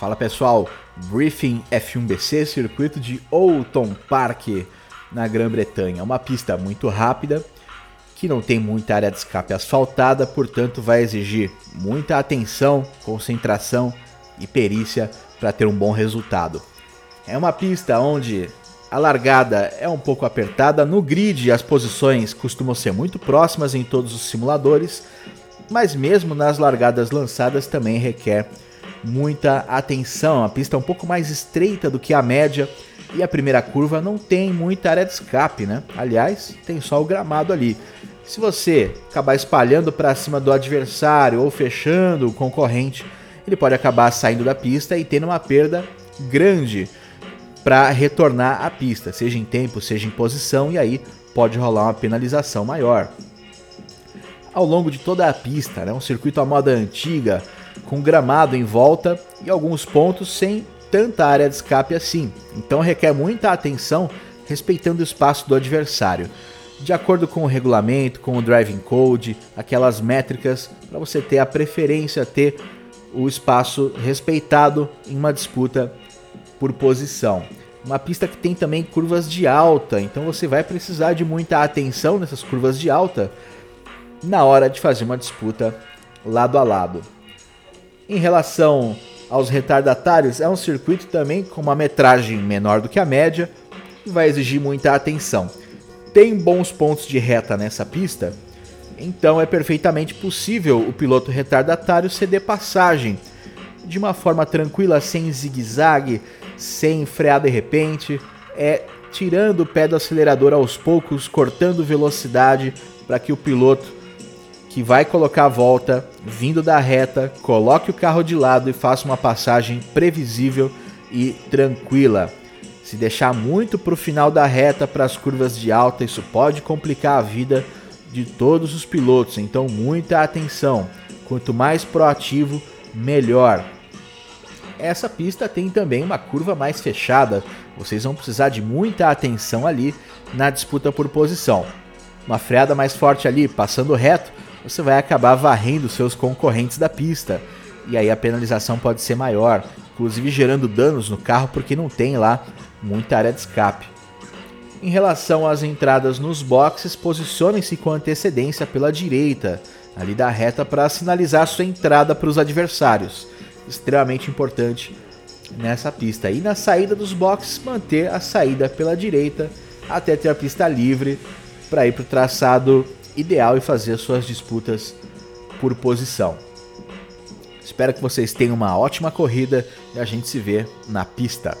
Fala pessoal, Briefing F1BC, circuito de Oulton Park, na Grã-Bretanha. Uma pista muito rápida, que não tem muita área de escape asfaltada, portanto vai exigir muita atenção, concentração e perícia para ter um bom resultado. É uma pista onde a largada é um pouco apertada, no grid as posições costumam ser muito próximas em todos os simuladores, mas mesmo nas largadas lançadas também requer muita atenção. A pista é um pouco mais estreita do que a média e a primeira curva não tem muita área de escape, né? Aliás, tem só o gramado ali. Se você acabar espalhando para cima do adversário ou fechando o concorrente, ele pode acabar saindo da pista e tendo uma perda grande para retornar à pista, seja em tempo, seja em posição, e aí pode rolar uma penalização maior. Ao longo de toda a pista, né, um circuito à moda antiga, com gramado em volta e alguns pontos sem tanta área de escape assim. Então requer muita atenção respeitando o espaço do adversário. De acordo com o regulamento, com o driving code, aquelas métricas para você ter a preferência, ter o espaço respeitado em uma disputa por posição. Uma pista que tem também curvas de alta, então você vai precisar de muita atenção nessas curvas de alta na hora de fazer uma disputa lado a lado. Em relação aos retardatários, é um circuito também com uma metragem menor do que a média e vai exigir muita atenção. Tem bons pontos de reta nessa pista, então é perfeitamente possível o piloto retardatário ceder passagem de uma forma tranquila, sem zigue-zague, sem frear de repente, é tirando o pé do acelerador aos poucos, cortando velocidade para que o piloto que vai colocar a volta, vindo da reta, coloque o carro de lado e faça uma passagem previsível e tranquila. Se deixar muito para o final da reta, para as curvas de alta, isso pode complicar a vida de todos os pilotos, então muita atenção. Quanto mais proativo, melhor. Essa pista tem também uma curva mais fechada, vocês vão precisar de muita atenção ali na disputa por posição. Uma freada mais forte ali, passando reto, você vai acabar varrendo seus concorrentes da pista. E aí a penalização pode ser maior, inclusive gerando danos no carro porque não tem lá muita área de escape. Em relação às entradas nos boxes, posicionem-se com antecedência pela direita, ali da reta, para sinalizar sua entrada para os adversários. Extremamente importante nessa pista. E na saída dos boxes, manter a saída pela direita até ter a pista livre para ir para o traçado ideal e fazer suas disputas por posição. Espero que vocês tenham uma ótima corrida e a gente se vê na pista.